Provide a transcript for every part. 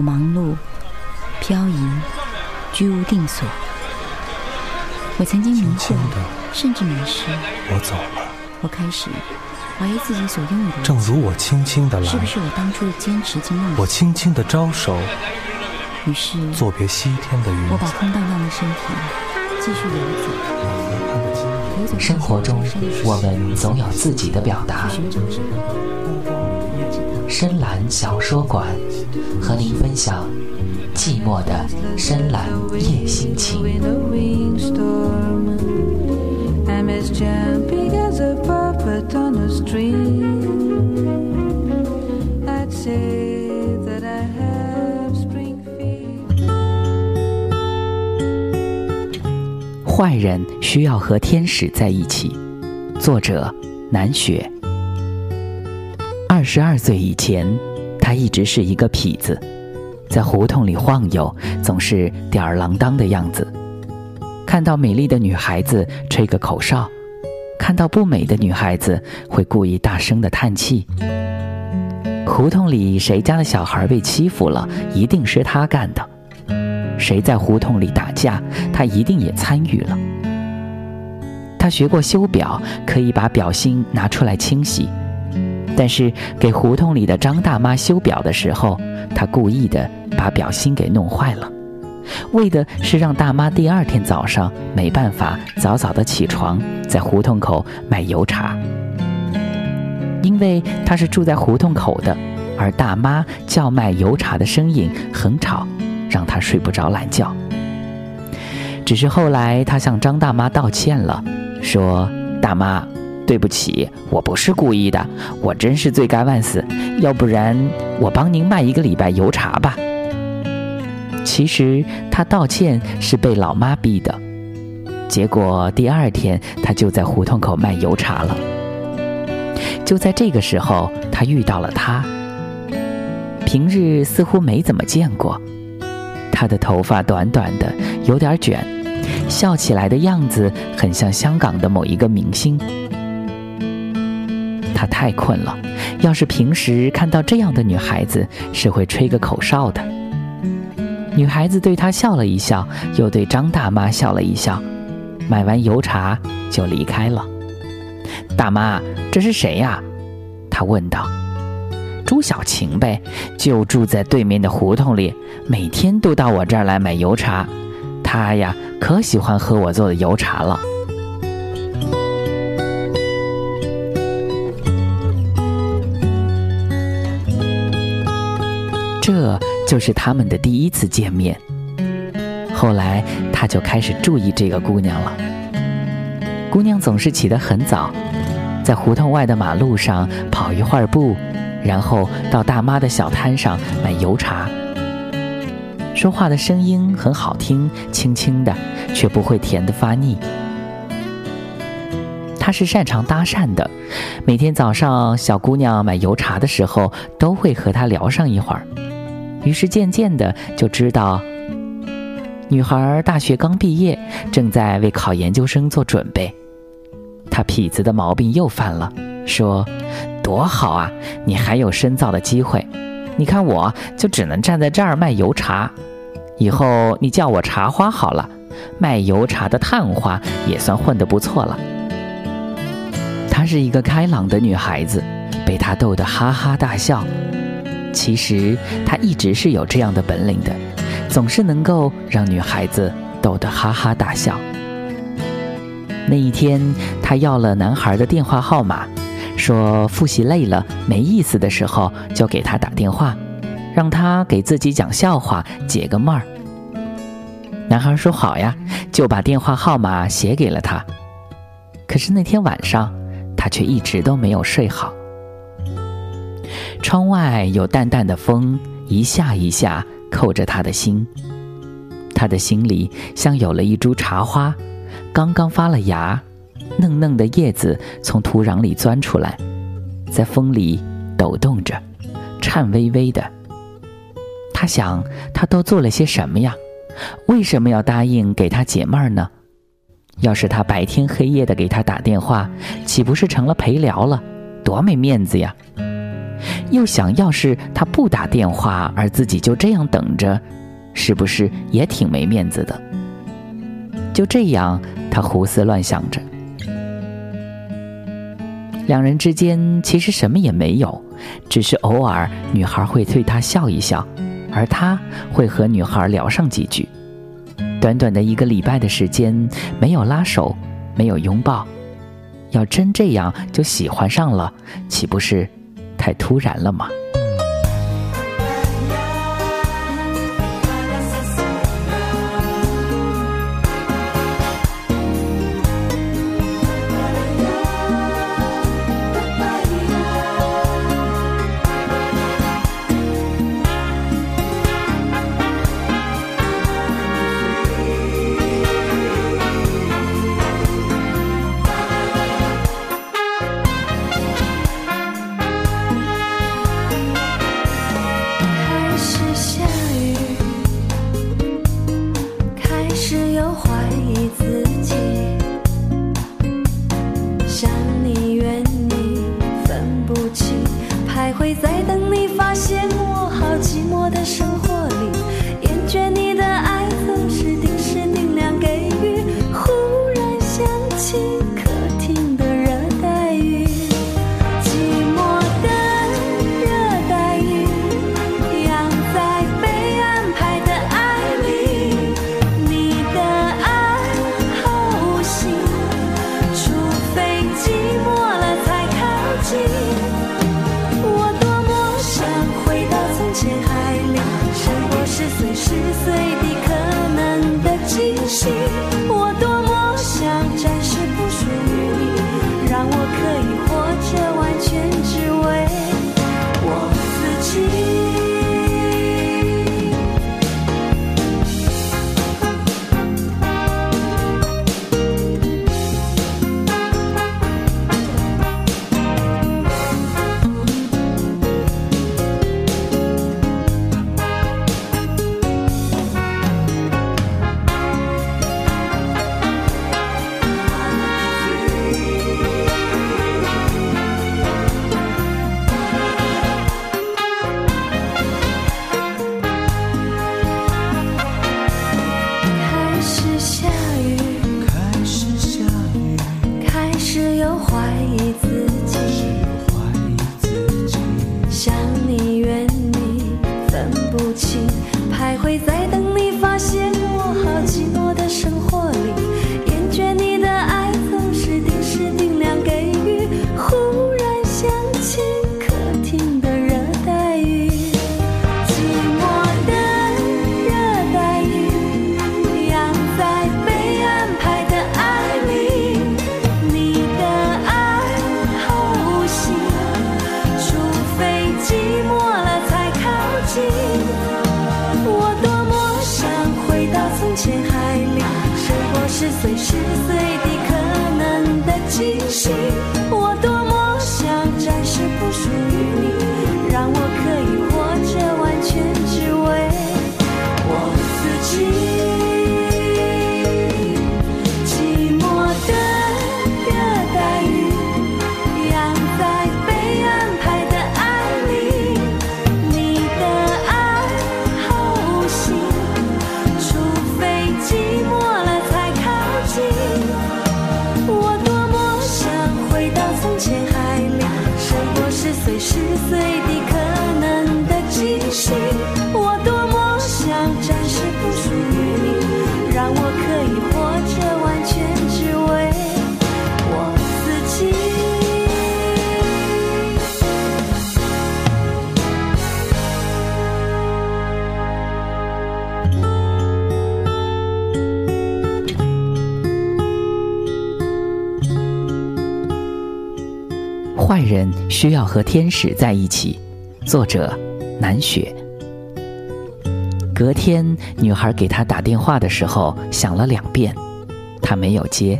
我忙碌、漂移、居无定所。我曾经迷惑，甚至迷失。我走了。我开始怀疑自己所拥有的。正如我轻轻的来，是不是我当初的坚持经梦？我轻轻的招手。于是，作别西天的云。我把空荡荡的身体继续游走。生活中，我们总有自己的表达。深蓝小说馆，和您分享寂寞的深蓝夜心情。坏人需要和天使在一起。作者：南雪。二十二岁以前，他一直是一个痞子，在胡同里晃悠，总是吊儿郎当的样子。看到美丽的女孩子，吹个口哨；看到不美的女孩子，会故意大声的叹气。胡同里谁家的小孩被欺负了，一定是他干的。谁在胡同里打架，他一定也参与了。他学过修表，可以把表芯拿出来清洗。但是给胡同里的张大妈修表的时候，他故意的把表芯给弄坏了，为的是让大妈第二天早上没办法早早的起床，在胡同口买油茶。因为他是住在胡同口的，而大妈叫卖油茶的声音很吵。让他睡不着懒觉。只是后来他向张大妈道歉了，说：“大妈，对不起，我不是故意的，我真是罪该万死。要不然我帮您卖一个礼拜油茶吧。”其实他道歉是被老妈逼的。结果第二天他就在胡同口卖油茶了。就在这个时候，他遇到了他。平日似乎没怎么见过。他的头发短短的，有点卷，笑起来的样子很像香港的某一个明星。他太困了，要是平时看到这样的女孩子，是会吹个口哨的。女孩子对他笑了一笑，又对张大妈笑了一笑，买完油茶就离开了。大妈，这是谁呀？他问道。朱小晴呗，就住在对面的胡同里，每天都到我这儿来买油茶。她呀，可喜欢喝我做的油茶了。这就是他们的第一次见面。后来他就开始注意这个姑娘了。姑娘总是起得很早，在胡同外的马路上跑一会儿步。然后到大妈的小摊上买油茶，说话的声音很好听，轻轻的，却不会甜得发腻。他是擅长搭讪的，每天早上小姑娘买油茶的时候，都会和他聊上一会儿。于是渐渐的就知道，女孩大学刚毕业，正在为考研究生做准备。他痞子的毛病又犯了，说。多好啊！你还有深造的机会。你看，我就只能站在这儿卖油茶。以后你叫我茶花好了，卖油茶的探花也算混得不错了。她是一个开朗的女孩子，被他逗得哈哈大笑。其实他一直是有这样的本领的，总是能够让女孩子逗得哈哈大笑。那一天，他要了男孩的电话号码。说复习累了没意思的时候，就给他打电话，让他给自己讲笑话解个闷儿。男孩说好呀，就把电话号码写给了他。可是那天晚上，他却一直都没有睡好。窗外有淡淡的风，一下一下扣着他的心。他的心里像有了一株茶花，刚刚发了芽。嫩嫩的叶子从土壤里钻出来，在风里抖动着，颤巍巍的。他想，他都做了些什么呀？为什么要答应给他解闷儿呢？要是他白天黑夜的给他打电话，岂不是成了陪聊了？多没面子呀！又想要是他不打电话，而自己就这样等着，是不是也挺没面子的？就这样，他胡思乱想着。两人之间其实什么也没有，只是偶尔女孩会对他笑一笑，而他会和女孩聊上几句。短短的一个礼拜的时间，没有拉手，没有拥抱，要真这样就喜欢上了，岂不是太突然了吗？是随时随地可能的惊喜。坏人需要和天使在一起。作者：南雪。隔天，女孩给他打电话的时候响了两遍，他没有接。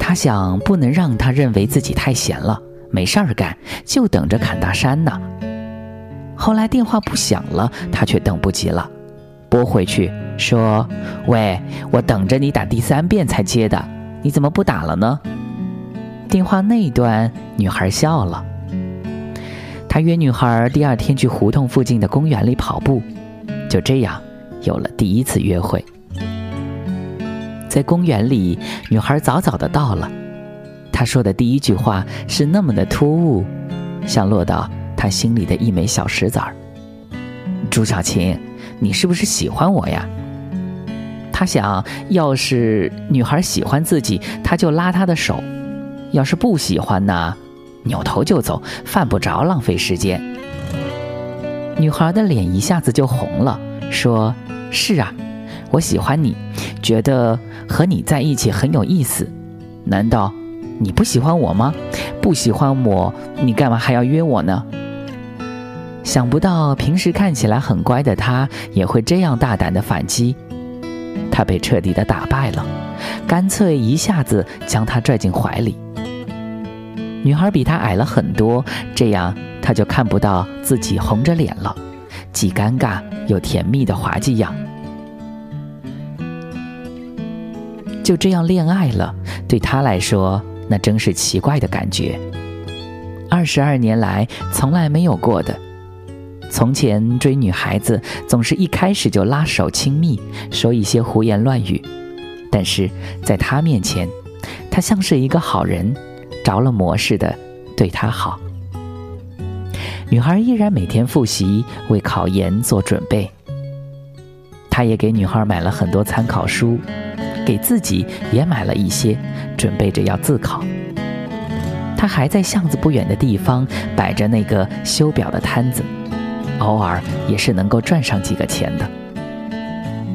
他想，不能让他认为自己太闲了，没事儿干，就等着砍大山呢。后来电话不响了，他却等不及了，拨回去说：“喂，我等着你打第三遍才接的，你怎么不打了呢？”电话那端，女孩笑了。他约女孩第二天去胡同附近的公园里跑步，就这样有了第一次约会。在公园里，女孩早早的到了。她说的第一句话是那么的突兀，像落到他心里的一枚小石子儿。朱小琴，你是不是喜欢我呀？他想要是女孩喜欢自己，他就拉她的手；要是不喜欢呢，扭头就走，犯不着浪费时间。女孩的脸一下子就红了，说：“是啊，我喜欢你，觉得和你在一起很有意思。难道你不喜欢我吗？不喜欢我，你干嘛还要约我呢？”想不到平时看起来很乖的他，也会这样大胆的反击。他被彻底的打败了，干脆一下子将她拽进怀里。女孩比他矮了很多，这样他就看不到自己红着脸了，既尴尬又甜蜜的滑稽样。就这样恋爱了，对他来说那真是奇怪的感觉。二十二年来从来没有过的。从前追女孩子总是一开始就拉手亲密，说一些胡言乱语，但是在他面前，他像是一个好人，着了魔似的对她好。女孩依然每天复习，为考研做准备。他也给女孩买了很多参考书，给自己也买了一些，准备着要自考。他还在巷子不远的地方摆着那个修表的摊子。偶尔也是能够赚上几个钱的。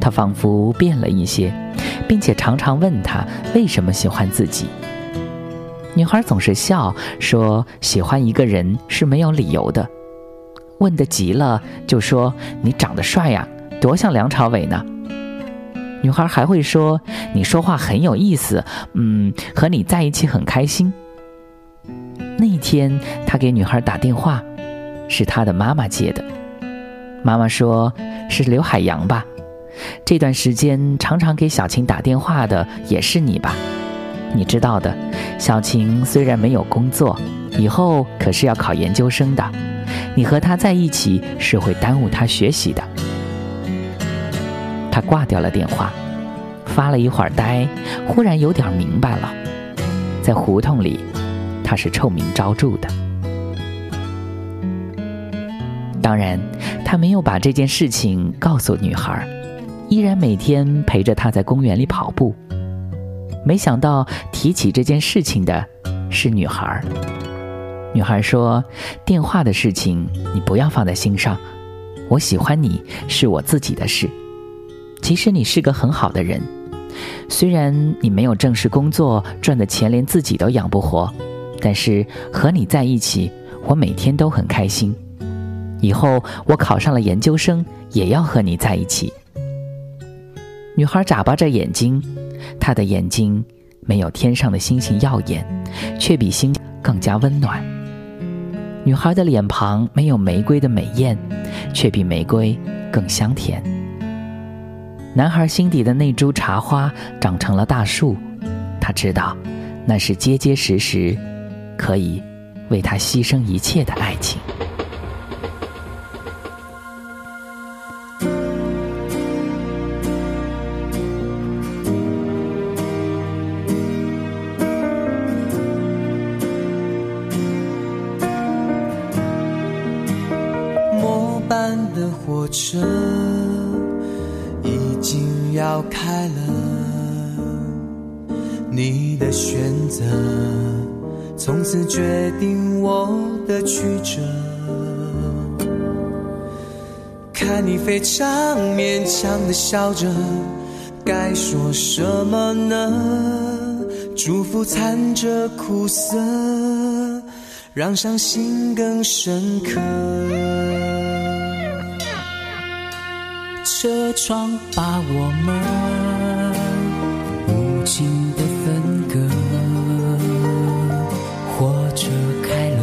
他仿佛变了一些，并且常常问他为什么喜欢自己。女孩总是笑说：“喜欢一个人是没有理由的。”问得急了，就说：“你长得帅呀，多像梁朝伟呢。”女孩还会说：“你说话很有意思，嗯，和你在一起很开心。”那一天，他给女孩打电话，是他的妈妈接的。妈妈说：“是刘海洋吧？这段时间常常给小晴打电话的也是你吧？你知道的，小晴虽然没有工作，以后可是要考研究生的。你和她在一起是会耽误她学习的。”他挂掉了电话，发了一会儿呆，忽然有点明白了，在胡同里，他是臭名昭著的。当然。他没有把这件事情告诉女孩，依然每天陪着她在公园里跑步。没想到提起这件事情的是女孩。女孩说：“电话的事情你不要放在心上，我喜欢你是我自己的事。其实你是个很好的人，虽然你没有正式工作，赚的钱连自己都养不活，但是和你在一起，我每天都很开心。”以后我考上了研究生，也要和你在一起。女孩眨巴着眼睛，他的眼睛没有天上的星星耀眼，却比星更加温暖。女孩的脸庞没有玫瑰的美艳，却比玫瑰更香甜。男孩心底的那株茶花长成了大树，他知道，那是结结实实，可以为他牺牲一切的爱情。车已经要开了，你的选择从此决定我的曲折。看你非常勉强的笑着，该说什么呢？祝福掺着苦涩，让伤心更深刻。车窗把我们无情的分割，火车开了，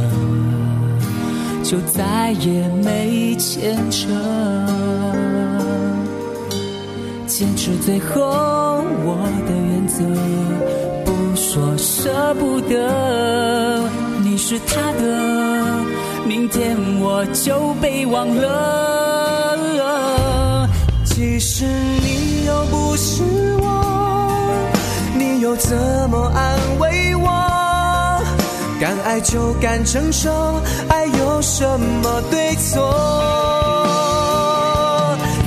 就再也没牵扯。坚持最后我的原则，不说舍不得，你是他的。明天我就被忘了。其实你又不是我，你又怎么安慰我？敢爱就敢承受，爱有什么对错？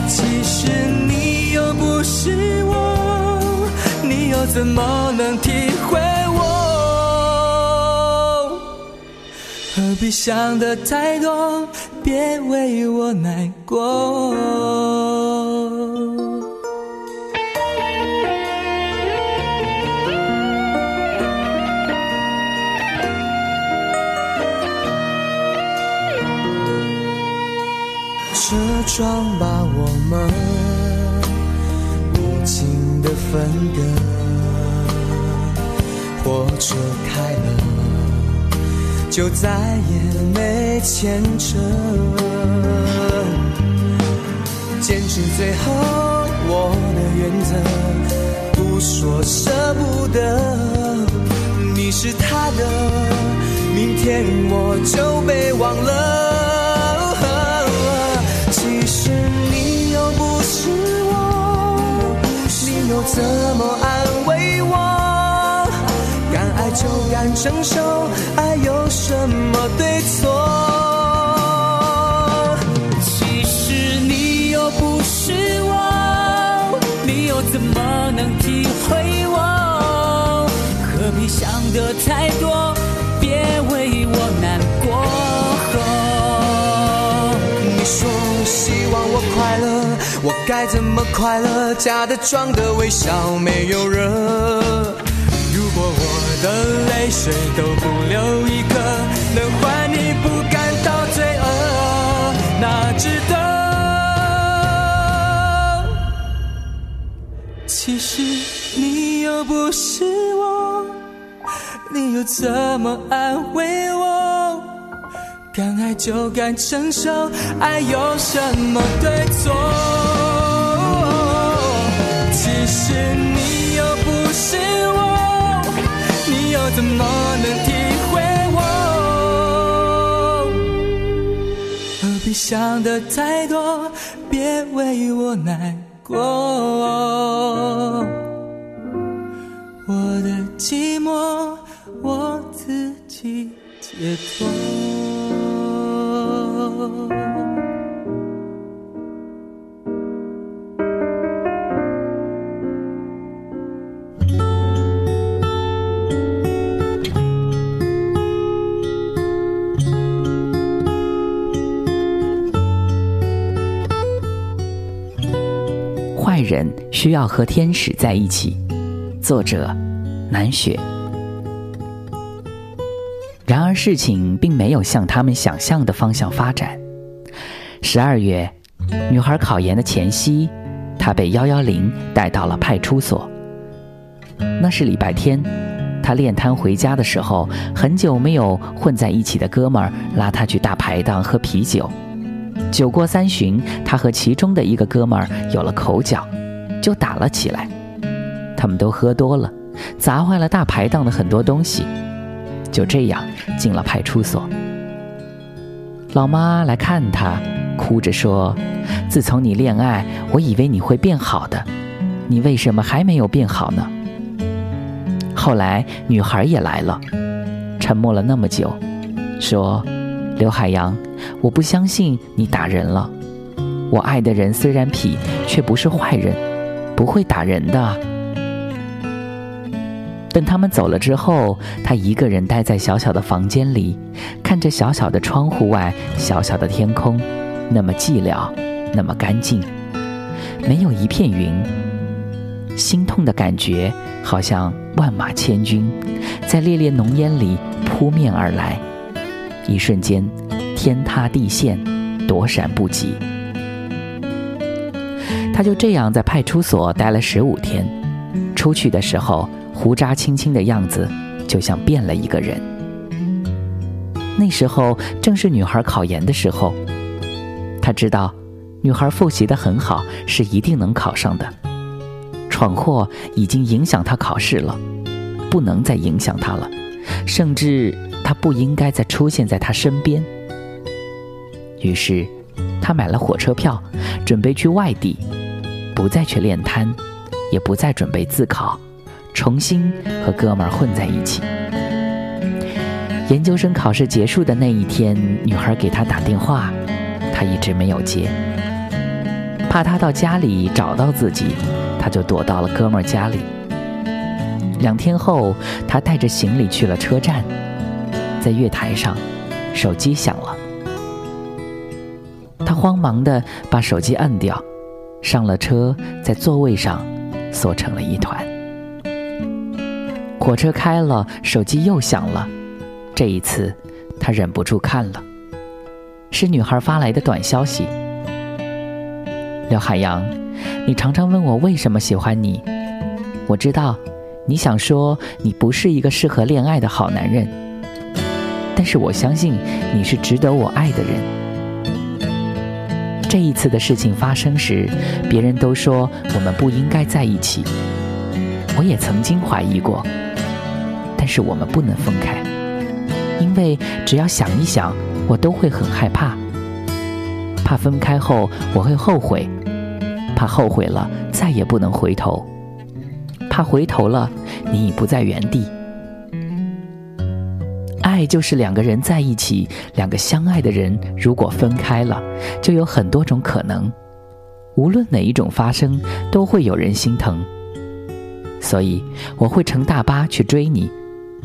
其实你又不是我，你又怎么能体会我？何必想得太多，别为我难过。车窗把我们无情的分割，火车开了，就再也没牵扯。坚持最后我的原则，不说舍不得。你是他的，明天我就被忘了。又怎么安慰我？敢爱就敢承受，爱有什么对错？其实你又不是我，你又怎么能体会我？何必想得太多，么快乐？假的装的微笑没有热。如果我的泪水都不留一颗，能换你不感到罪恶，那值得。其实你又不是我，你又怎么安慰我？敢爱就敢承受，爱有什么对错？想的太多，别为我难过。我的寂寞，我自己解脱。人需要和天使在一起。作者：南雪。然而事情并没有向他们想象的方向发展。十二月，女孩考研的前夕，她被幺幺零带到了派出所。那是礼拜天，她练摊回家的时候，很久没有混在一起的哥们儿拉她去大排档喝啤酒。酒过三巡，她和其中的一个哥们儿有了口角，就打了起来。他们都喝多了，砸坏了大排档的很多东西。就这样进了派出所。老妈来看他，哭着说：“自从你恋爱，我以为你会变好的，你为什么还没有变好呢？”后来女孩也来了，沉默了那么久，说：“刘海洋，我不相信你打人了。我爱的人虽然痞，却不是坏人，不会打人的。”等他们走了之后，他一个人待在小小的房间里，看着小小的窗户外小小的天空，那么寂寥，那么干净，没有一片云。心痛的感觉好像万马千军，在烈烈浓烟里扑面而来，一瞬间天塌地陷，躲闪不及。他就这样在派出所待了十五天，出去的时候。胡渣青青的样子，就像变了一个人。那时候正是女孩考研的时候，他知道，女孩复习的很好，是一定能考上的。闯祸已经影响他考试了，不能再影响他了，甚至他不应该再出现在他身边，于是，他买了火车票，准备去外地，不再去练摊，也不再准备自考，重新和哥们儿混在一起。研究生考试结束的那一天，女孩给他打电话，他一直没有接。怕他到家里找到自己，他就躲到了哥们儿家里。两天后，他带着行李去了车站，在月台上，手机响了。他慌忙的把手机按掉，上了车，在座位上缩成了一团。火车开了，手机又响了。这一次，他忍不住看了，是女孩发来的短消息。刘海洋，你常常问我为什么喜欢你，我知道，你想说你不是一个适合恋爱的好男人，但是我相信你是值得我爱的人。这一次的事情发生时，别人都说我们不应该在一起，我也曾经怀疑过，但是我们不能分开。因为只要想一想，我都会很害怕，怕分开后我会后悔，怕后悔了再也不能回头，怕回头了你已不在原地。爱就是两个人在一起，两个相爱的人如果分开了，就有很多种可能，无论哪一种发生，都会有人心疼。所以我会乘大巴去追你。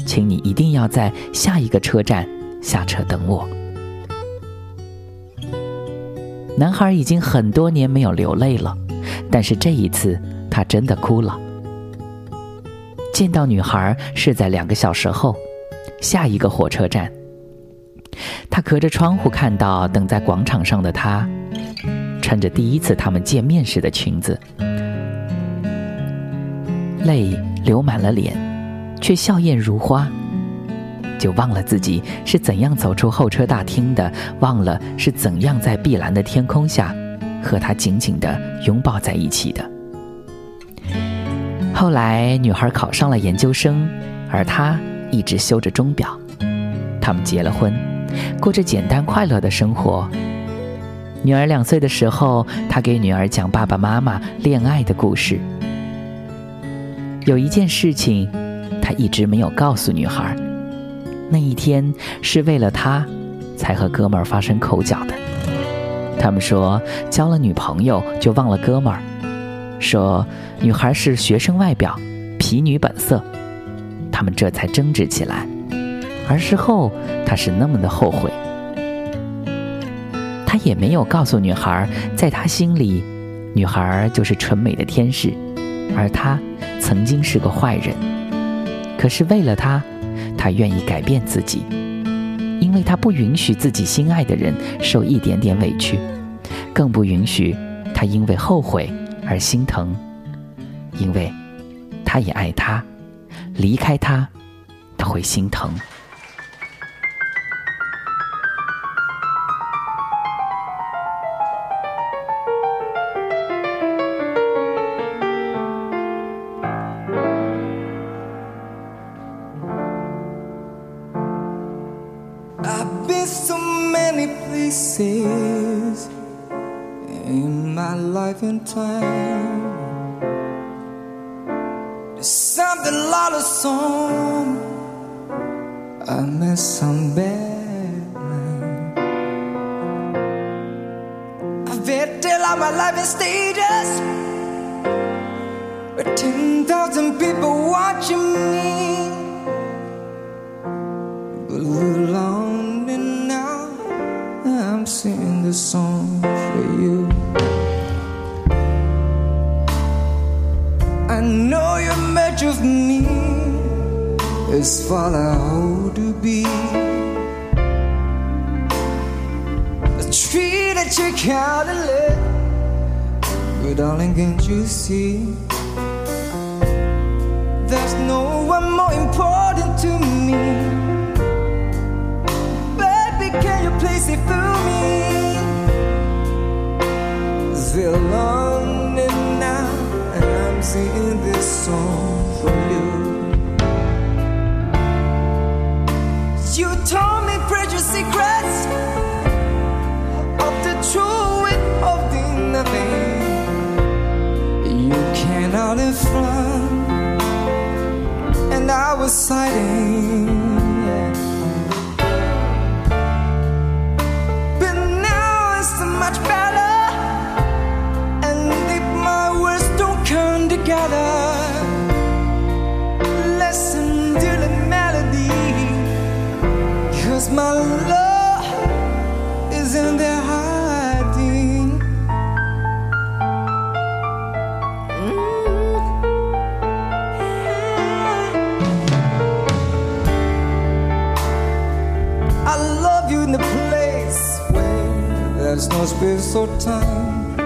请你一定要在下一个车站下车等我。男孩已经很多年没有流泪了，但是这一次他真的哭了。见到女孩是在两个小时后，下一个火车站。他隔着窗户看到等在广场上的她，穿着第一次他们见面时的裙子，泪流满了脸。却笑靥如花，就忘了自己是怎样走出候车大厅的，忘了是怎样在碧蓝的天空下和他紧紧的拥抱在一起的。后来，女孩考上了研究生，而他一直修着钟表。他们结了婚，过着简单快乐的生活。女儿两岁的时候，他给女儿讲爸爸妈妈恋爱的故事。有一件事情。他一直没有告诉女孩，那一天是为了他，才和哥们儿发生口角的。他们说交了女朋友就忘了哥们儿，说女孩是学生外表，皮女本色。他们这才争执起来，而事后他是那么的后悔。他也没有告诉女孩，在他心里，女孩就是纯美的天使，而他曾经是个坏人。可是为了他，他愿意改变自己，因为他不允许自己心爱的人受一点点委屈，更不允许他因为后悔而心疼，因为他也爱他，离开他，他会心疼。in time. Something song. I met some bad. I've till all my life in stages. With 10,000 people watching me. Of me is what I hope to be. A tree that you can't let, but darling, can't you see? There's no one more important to me. Baby, can you please see through me? Still lonely now, and I'm singing this song secrets of the truth true withholding nothing. You came out in front, and I was hiding. There hiding. Mm. I love you in the place where there's no space or time.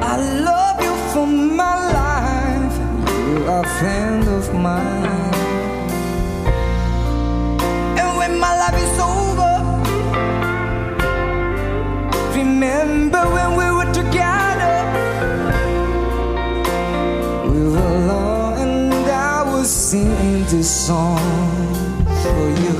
I love you for my life. You are a friend of mine. Remember when we were together. We were alone and I was singing this song for you.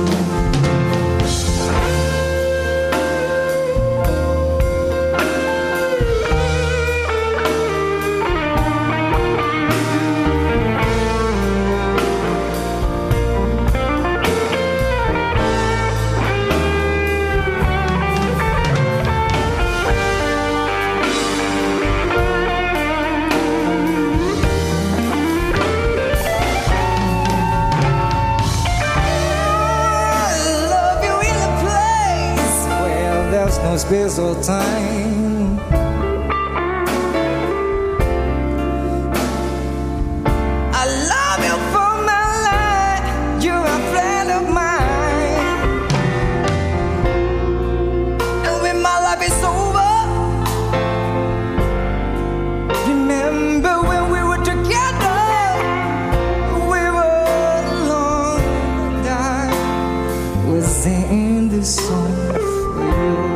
For you.